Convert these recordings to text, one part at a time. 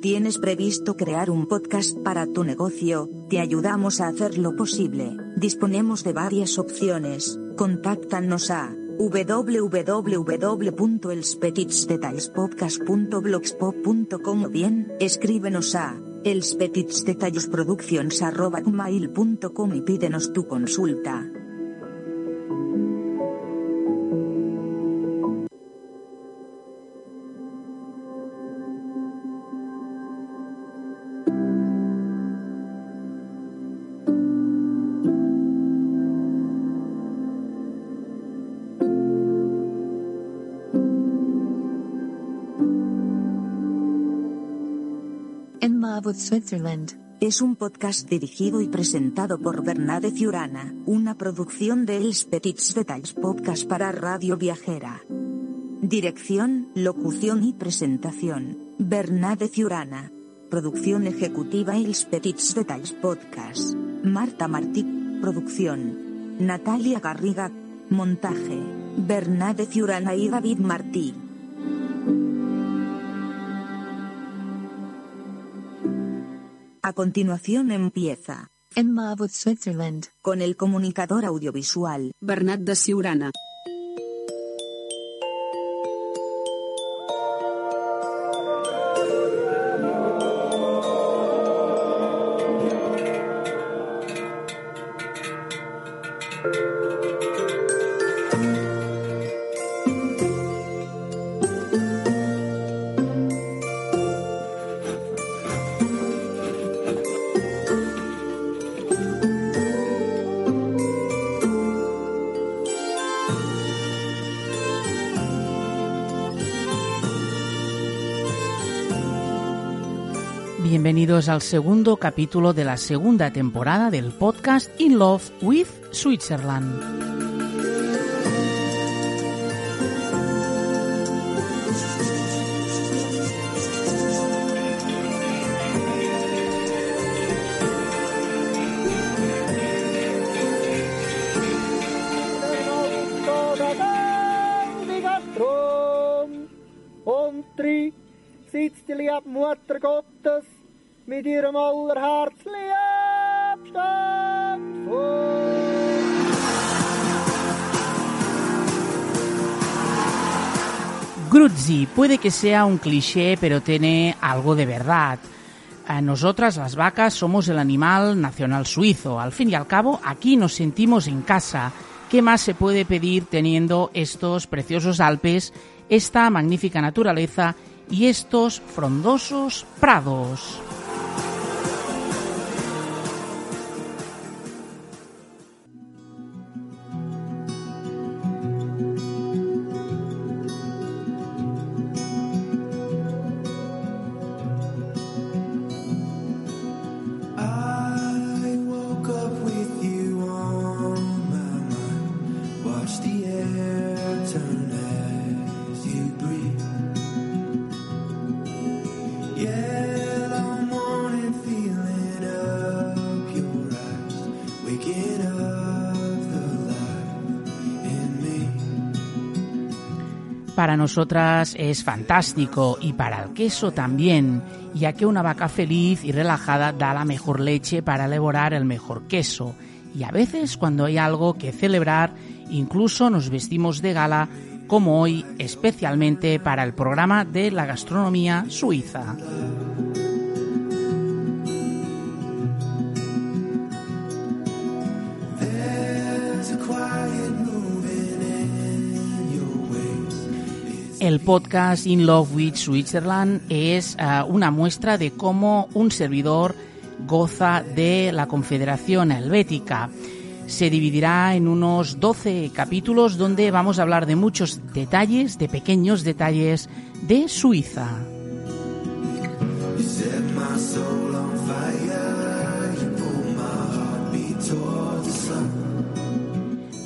¿Tienes previsto crear un podcast para tu negocio? Te ayudamos a hacerlo posible. Disponemos de varias opciones. Contáctanos a www.elspetitsdetallespodcast.blogspot.com o bien, escríbenos a elspetitsdetallesproductions.com y pídenos tu consulta. Es un podcast dirigido y presentado por Bernade Ciurana, una producción de Els Petits Detalls Podcast para Radio Viajera. Dirección, locución y presentación, Bernade Ciurana. Producción ejecutiva Els Petits Detalls Podcast. Marta Martí, producción. Natalia Garriga, montaje. Bernade Ciurana y David Martí. A continuación empieza, Enma with Switzerland. con el comunicador audiovisual, Bernat de Siurana. Bienvenidos al segundo capítulo de la segunda temporada del podcast In Love with Switzerland. Gruzzi puede que sea un cliché, pero tiene algo de verdad. A nosotras, las vacas, somos el animal nacional suizo. Al fin y al cabo, aquí nos sentimos en casa. ¿Qué más se puede pedir teniendo estos preciosos Alpes, esta magnífica naturaleza y estos frondosos prados? Para nosotras es fantástico y para el queso también, ya que una vaca feliz y relajada da la mejor leche para elaborar el mejor queso. Y a veces cuando hay algo que celebrar, incluso nos vestimos de gala, como hoy, especialmente para el programa de la gastronomía suiza. El podcast In Love with Switzerland es eh, una muestra de cómo un servidor goza de la Confederación Helvética. se dividirá en unos 12 capítulos donde vamos a hablar de muchos detalles, de pequeños detalles de Suiza.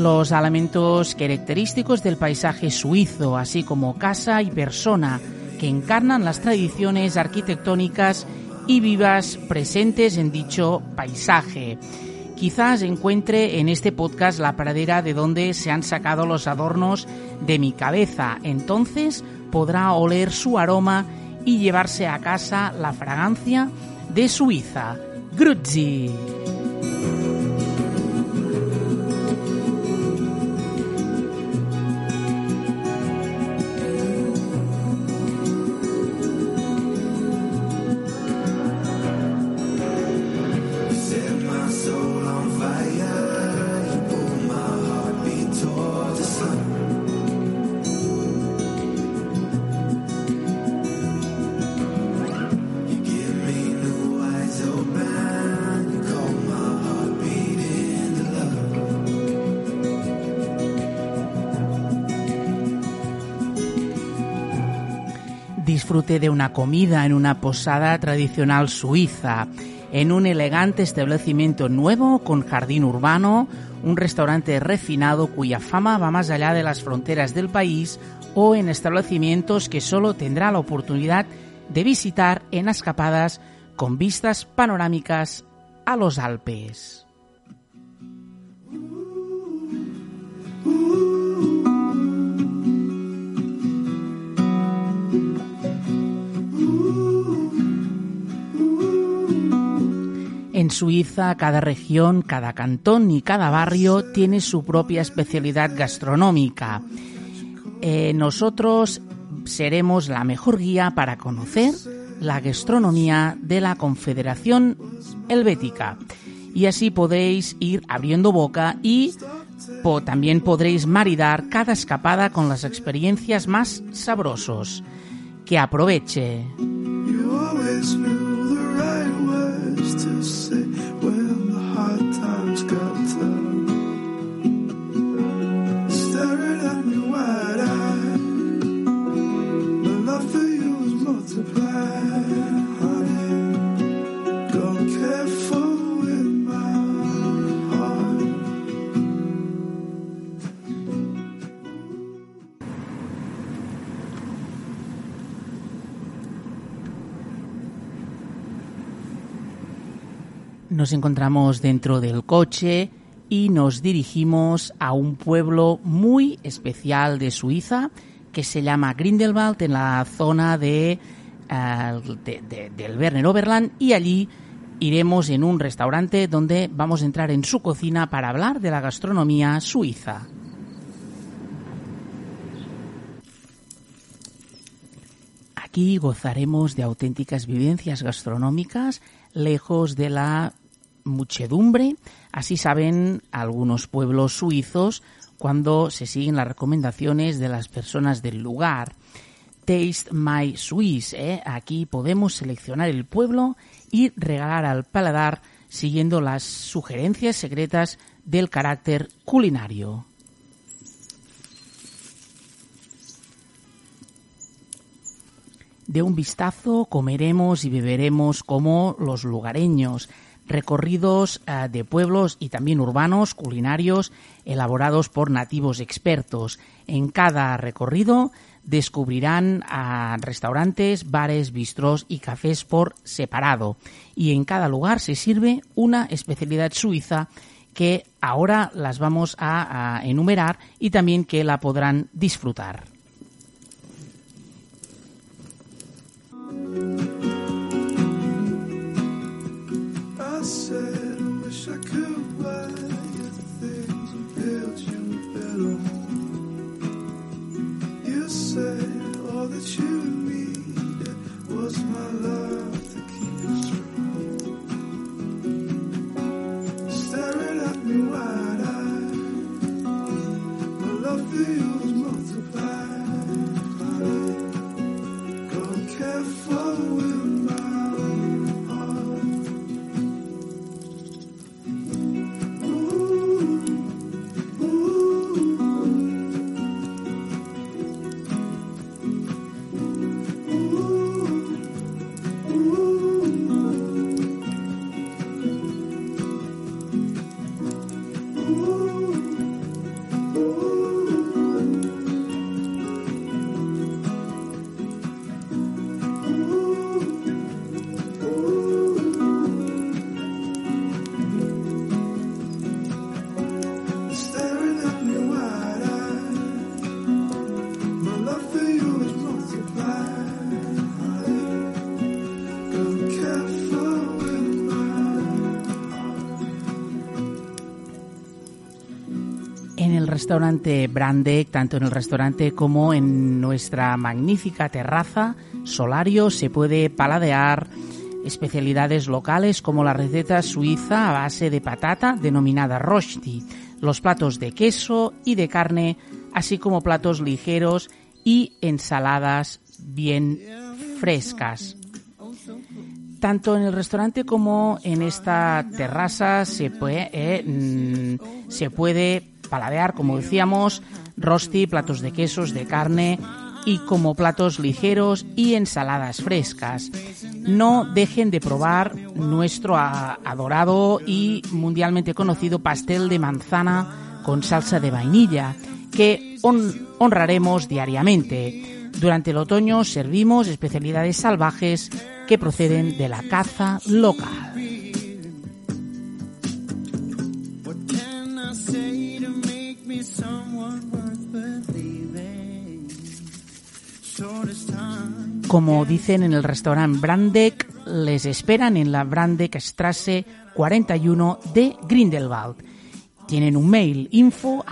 Los elementos característicos del paisaje suizo, así como casa y persona, que encarnan las tradiciones arquitectónicas y vivas presentes en dicho paisaje. Quizás encuentre en este podcast la pradera de donde se han sacado los adornos de mi cabeza. Entonces podrá oler su aroma y llevarse a casa la fragancia de Suiza. Grüezi. Disfrute de una comida en una posada tradicional suiza, en un elegante establecimiento nuevo con jardín urbano, un restaurante refinado cuya fama va más allá de las fronteras del país o en establecimientos que solo tendrá la oportunidad de visitar en escapadas con vistas panorámicas a los Alpes. En Suiza, cada región, cada cantón y cada barrio tiene su propia especialidad gastronómica. Eh, nosotros seremos la mejor guía para conocer la gastronomía de la Confederación Helvética. Y así podéis ir abriendo boca y también podréis maridar cada escapada con las experiencias más sabrosos. Que aproveche. Nos encontramos dentro del coche y nos dirigimos a un pueblo muy especial de Suiza que se llama Grindelwald en la zona eh, de- de- del Berner Oberland y allí iremos en un restaurante donde vamos a entrar en su cocina para hablar de la gastronomía suiza. Aquí gozaremos de auténticas vivencias gastronómicas, lejos de la muchedumbre. Así saben algunos pueblos suizos cuando se siguen las recomendaciones de las personas del lugar. Taste My Swiss. ¿eh? Aquí podemos seleccionar el pueblo y regalar al paladar siguiendo las sugerencias secretas del carácter culinario. De un vistazo comeremos y beberemos como los lugareños, recorridos eh, de pueblos y también urbanos, culinarios, elaborados por nativos expertos. En cada recorrido descubrirán restaurantes, bares, bistros y cafés por separado. Y en cada lugar se sirve una especialidad suiza que ahora las vamos a, a enumerar y también que la podrán disfrutar. Restaurante Brandek, tanto en el restaurante como en nuestra magnífica terraza Solario, se puede paladear especialidades locales como la receta suiza a base de patata denominada rosti, los platos de queso y de carne, así como platos ligeros y ensaladas bien frescas. Tanto en el restaurante como en esta terraza se puede, eh, mm, se puede paladear, como decíamos, rosti, platos de quesos, de carne y como platos ligeros y ensaladas frescas. No dejen de probar nuestro adorado y mundialmente conocido pastel de manzana con salsa de vainilla que hon- honraremos diariamente. Durante el otoño servimos especialidades salvajes que proceden de la caza local. Como dicen en el restaurante Brandek, les esperan en la Brandek Strasse 41 de Grindelwald. Tienen un mail info.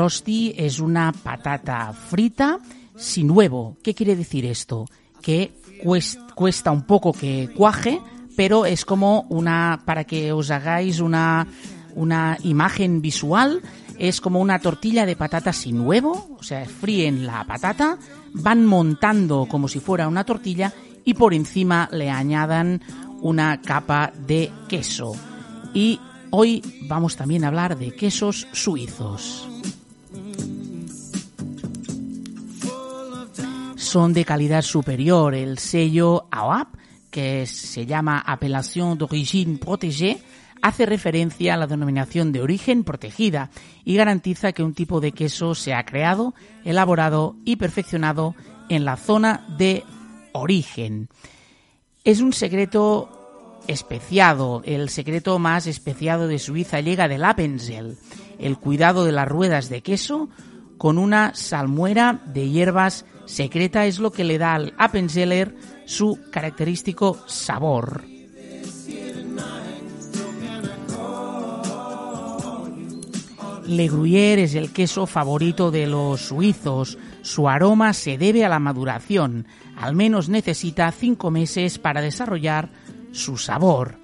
Rosti es una patata frita sin huevo. ¿Qué quiere decir esto? Que cues- cuesta un poco que cuaje, pero es como una, para que os hagáis una, una imagen visual, es como una tortilla de patata sin huevo, o sea, fríen la patata, van montando como si fuera una tortilla y por encima le añadan una capa de queso. Y hoy vamos también a hablar de quesos suizos. Son de calidad superior. El sello AOAP, que se llama Appellation d'origine protégée, hace referencia a la denominación de origen protegida y garantiza que un tipo de queso se ha creado, elaborado y perfeccionado en la zona de origen. Es un secreto especiado. El secreto más especiado de Suiza llega del Appenzell, el cuidado de las ruedas de queso con una salmuera de hierbas secreta es lo que le da al Appenzeller su característico sabor. Le Gruyère es el queso favorito de los suizos. Su aroma se debe a la maduración. Al menos necesita cinco meses para desarrollar su sabor.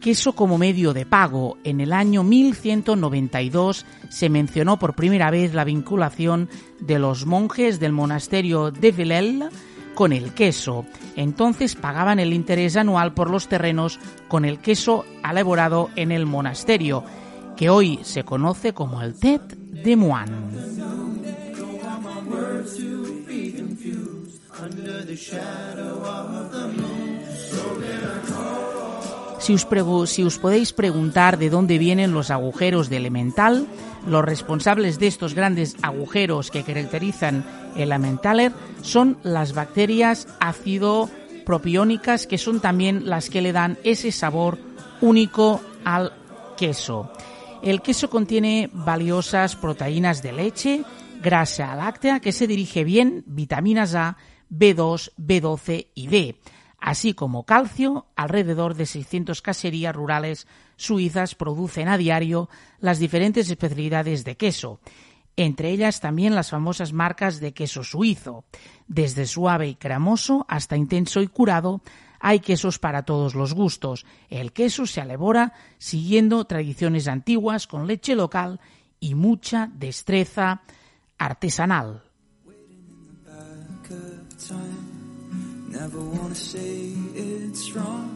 Queso como medio de pago. En el año 1192 se mencionó por primera vez la vinculación de los monjes del monasterio de Villel con el queso. Entonces pagaban el interés anual por los terrenos con el queso elaborado en el monasterio, que hoy se conoce como el Tet de Moine. Si os, podéis preguntar de dónde vienen los agujeros de elemental, los responsables de estos grandes agujeros que caracterizan el Emmentaler son las bacterias ácido propiónicas que son también las que le dan ese sabor único al queso. El queso contiene valiosas proteínas de leche, grasa láctea que se dirige bien, vitaminas A, B2, B12 y D así como calcio, alrededor de 600 caserías rurales suizas producen a diario las diferentes especialidades de queso, entre ellas también las famosas marcas de queso suizo. Desde suave y cremoso hasta intenso y curado, hay quesos para todos los gustos. El queso se elabora siguiendo tradiciones antiguas con leche local y mucha destreza artesanal. Never wanna say it's wrong.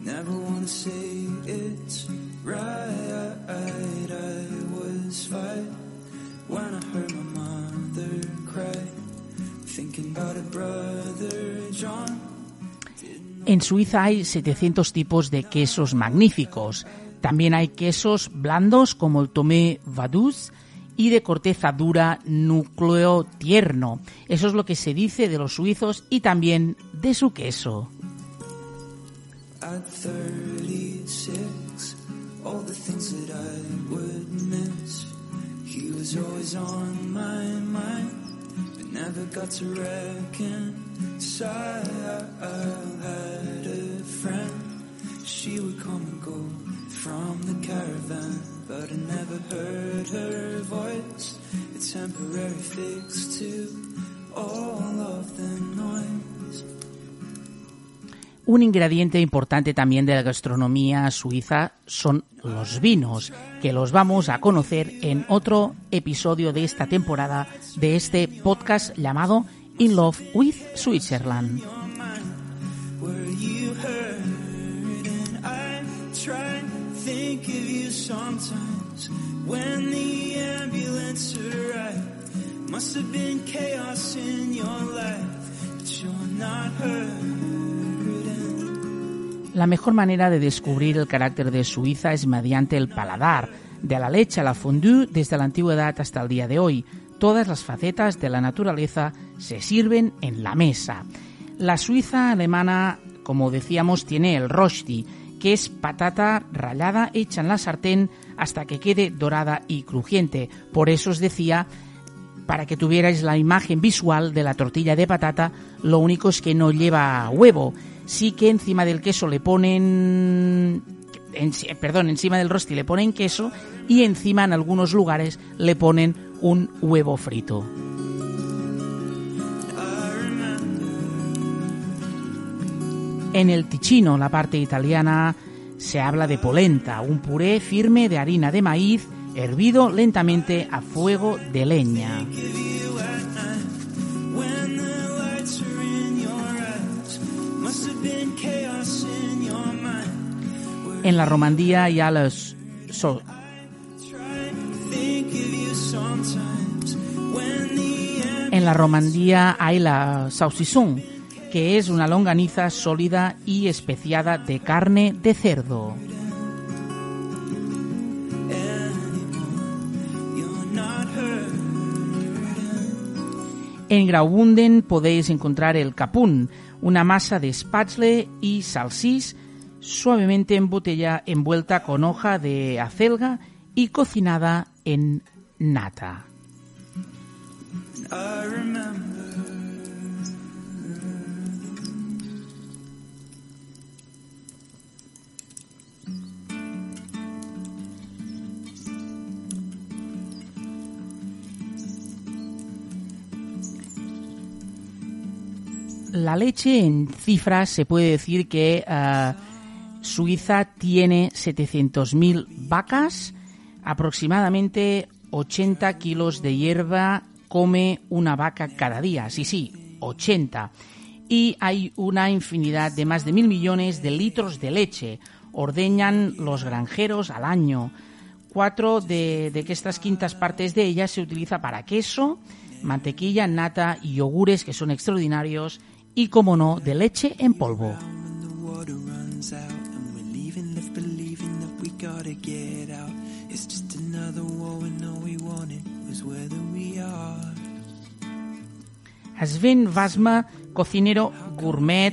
Never wanna say it's right. I was five when I heard my mother cry. Thinking about a brother John. En Suiza hay 700 tipos de quesos magníficos. También hay quesos blandos como el Tomé Vaduz y de corteza dura, núcleo tierno. Eso es lo que se dice de los suizos y también de su queso. At 36, all the things that I would miss. He was always on my mind, but never got to reconcile. I had a friend, she would come and go from the caravan, but never heard her voice. Temporary to all of the noise. Un ingrediente importante también de la gastronomía suiza son los vinos, que los vamos a conocer en otro episodio de esta temporada de este podcast llamado In Love with Switzerland. La mejor manera de descubrir el carácter de Suiza es mediante el paladar, de la leche a la fondue desde la antigüedad hasta el día de hoy. Todas las facetas de la naturaleza se sirven en la mesa. La Suiza alemana, como decíamos, tiene el rosti, que es patata rallada hecha en la sartén hasta que quede dorada y crujiente. Por eso os decía, para que tuvierais la imagen visual de la tortilla de patata, lo único es que no lleva huevo. Sí que encima del queso le ponen en- perdón, encima del rosti le ponen queso y encima en algunos lugares le ponen un huevo frito. En el Ticino, la parte italiana, se habla de polenta, un puré firme de harina de maíz hervido lentamente a fuego de leña. En la Romandía los En la Romandía hay la que es una longaniza sólida y especiada de carne de cerdo. En Graubünden podéis encontrar el capún, una masa de spätzle y salsís suavemente en botella envuelta con hoja de acelga y cocinada en nata. La leche en cifras se puede decir que eh, Suiza tiene 700.000 vacas, aproximadamente 80 kilos de hierba come una vaca cada día. Sí, sí, 80. Y hay una infinidad de más de mil millones de litros de leche. Ordeñan los granjeros al año. Cuatro de, de estas quintas partes de ellas se utiliza para queso, mantequilla, nata y yogures que son extraordinarios y, como no, de leche en polvo. Sven Vasma, cocinero gourmet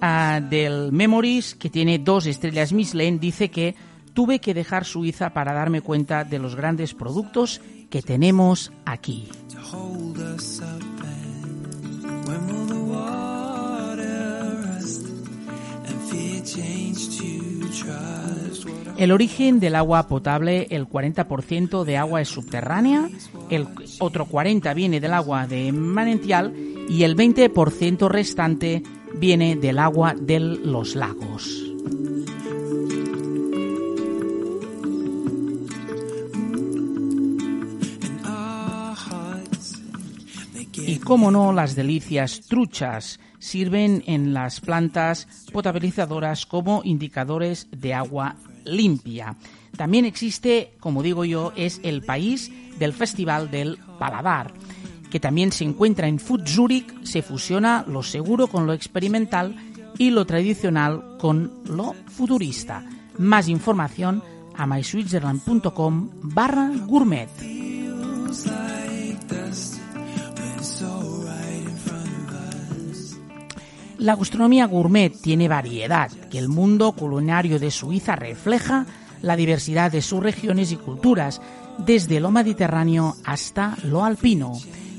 ah, del Memories, que tiene dos estrellas Michelin, dice que tuve que dejar Suiza para darme cuenta de los grandes productos que tenemos aquí. El origen del agua potable, el 40% de agua es subterránea, el otro 40% viene del agua de manantial y el 20% restante viene del agua de los lagos. Y cómo no, las delicias truchas sirven en las plantas potabilizadoras como indicadores de agua limpia. También existe, como digo yo, es el país del Festival del Paladar, que también se encuentra en Food Zurich, se fusiona lo seguro con lo experimental y lo tradicional con lo futurista. Más información a myswitzerland.com barra gourmet. La gastronomía gourmet tiene variedad, que el mundo culinario de Suiza refleja la diversidad de sus regiones y culturas, desde lo mediterráneo hasta lo alpino.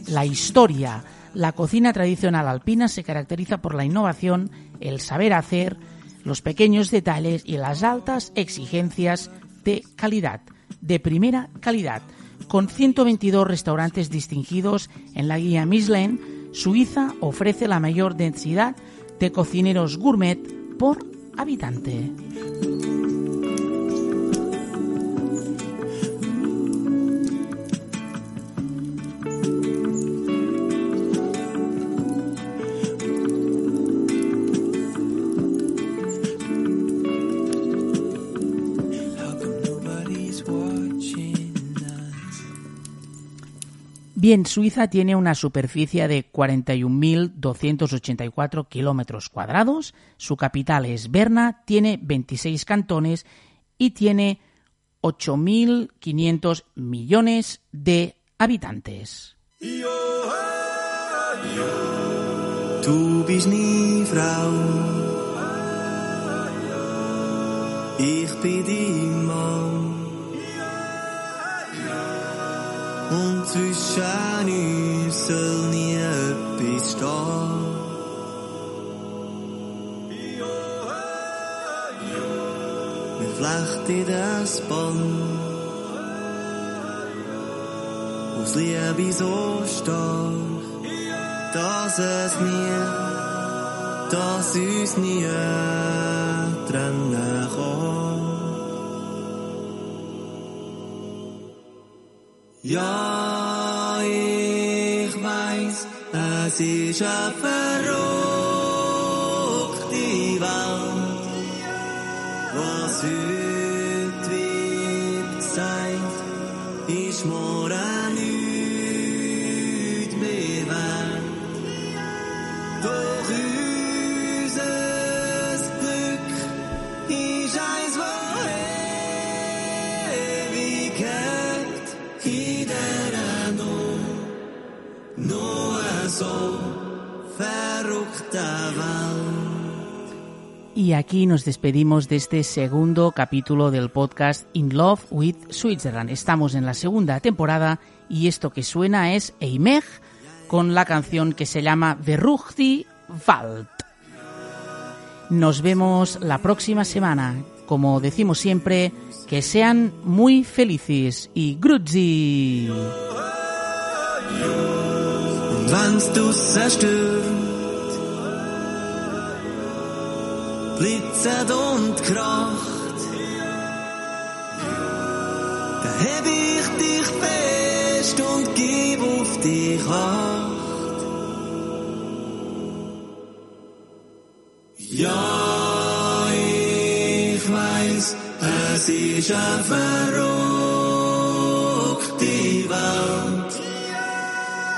La historia, la cocina tradicional alpina se caracteriza por la innovación, el saber hacer, los pequeños detalles y las altas exigencias de calidad, de primera calidad. Con 122 restaurantes distinguidos en la guía Michelin, Suiza ofrece la mayor densidad de cocineros gourmet por habitante. Bien, Suiza tiene una superficie de 41.284 kilómetros cuadrados, su capital es Berna, tiene 26 cantones y tiene 8.500 millones de habitantes. Ich bin Mann. Uns soll nie etwas stehen. Wir flechten das Band aus Liebe so stark dass es nie, dass uns nie trennen kann. Ja, es ist eine verrückte Welt, was heute wird gesagt, ist morgen nicht mehr wert. Doch unser Glück ist eins, wo ewig hängt Y aquí nos despedimos de este segundo capítulo del podcast In Love with Switzerland. Estamos en la segunda temporada y esto que suena es Eimeg con la canción que se llama Verruchti Wald. Nos vemos la próxima semana. Como decimos siempre, que sean muy felices y grüezi. Wenn's draussen stürmt, blitzet und kracht, dann heb ich dich fest und gib auf dich acht. Ja, ich weiß, es ist eine verrückte Welt.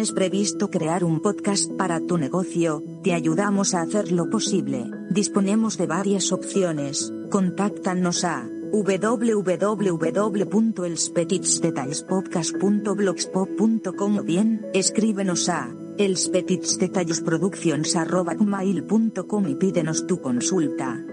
¿Tienes previsto crear un podcast para tu negocio? Te ayudamos a hacerlo posible. Disponemos de varias opciones. Contáctanos a www.elspetitsdetallespodcast.blogspot.com o bien, escríbenos a elspetitsdetallesproductions.com y pídenos tu consulta.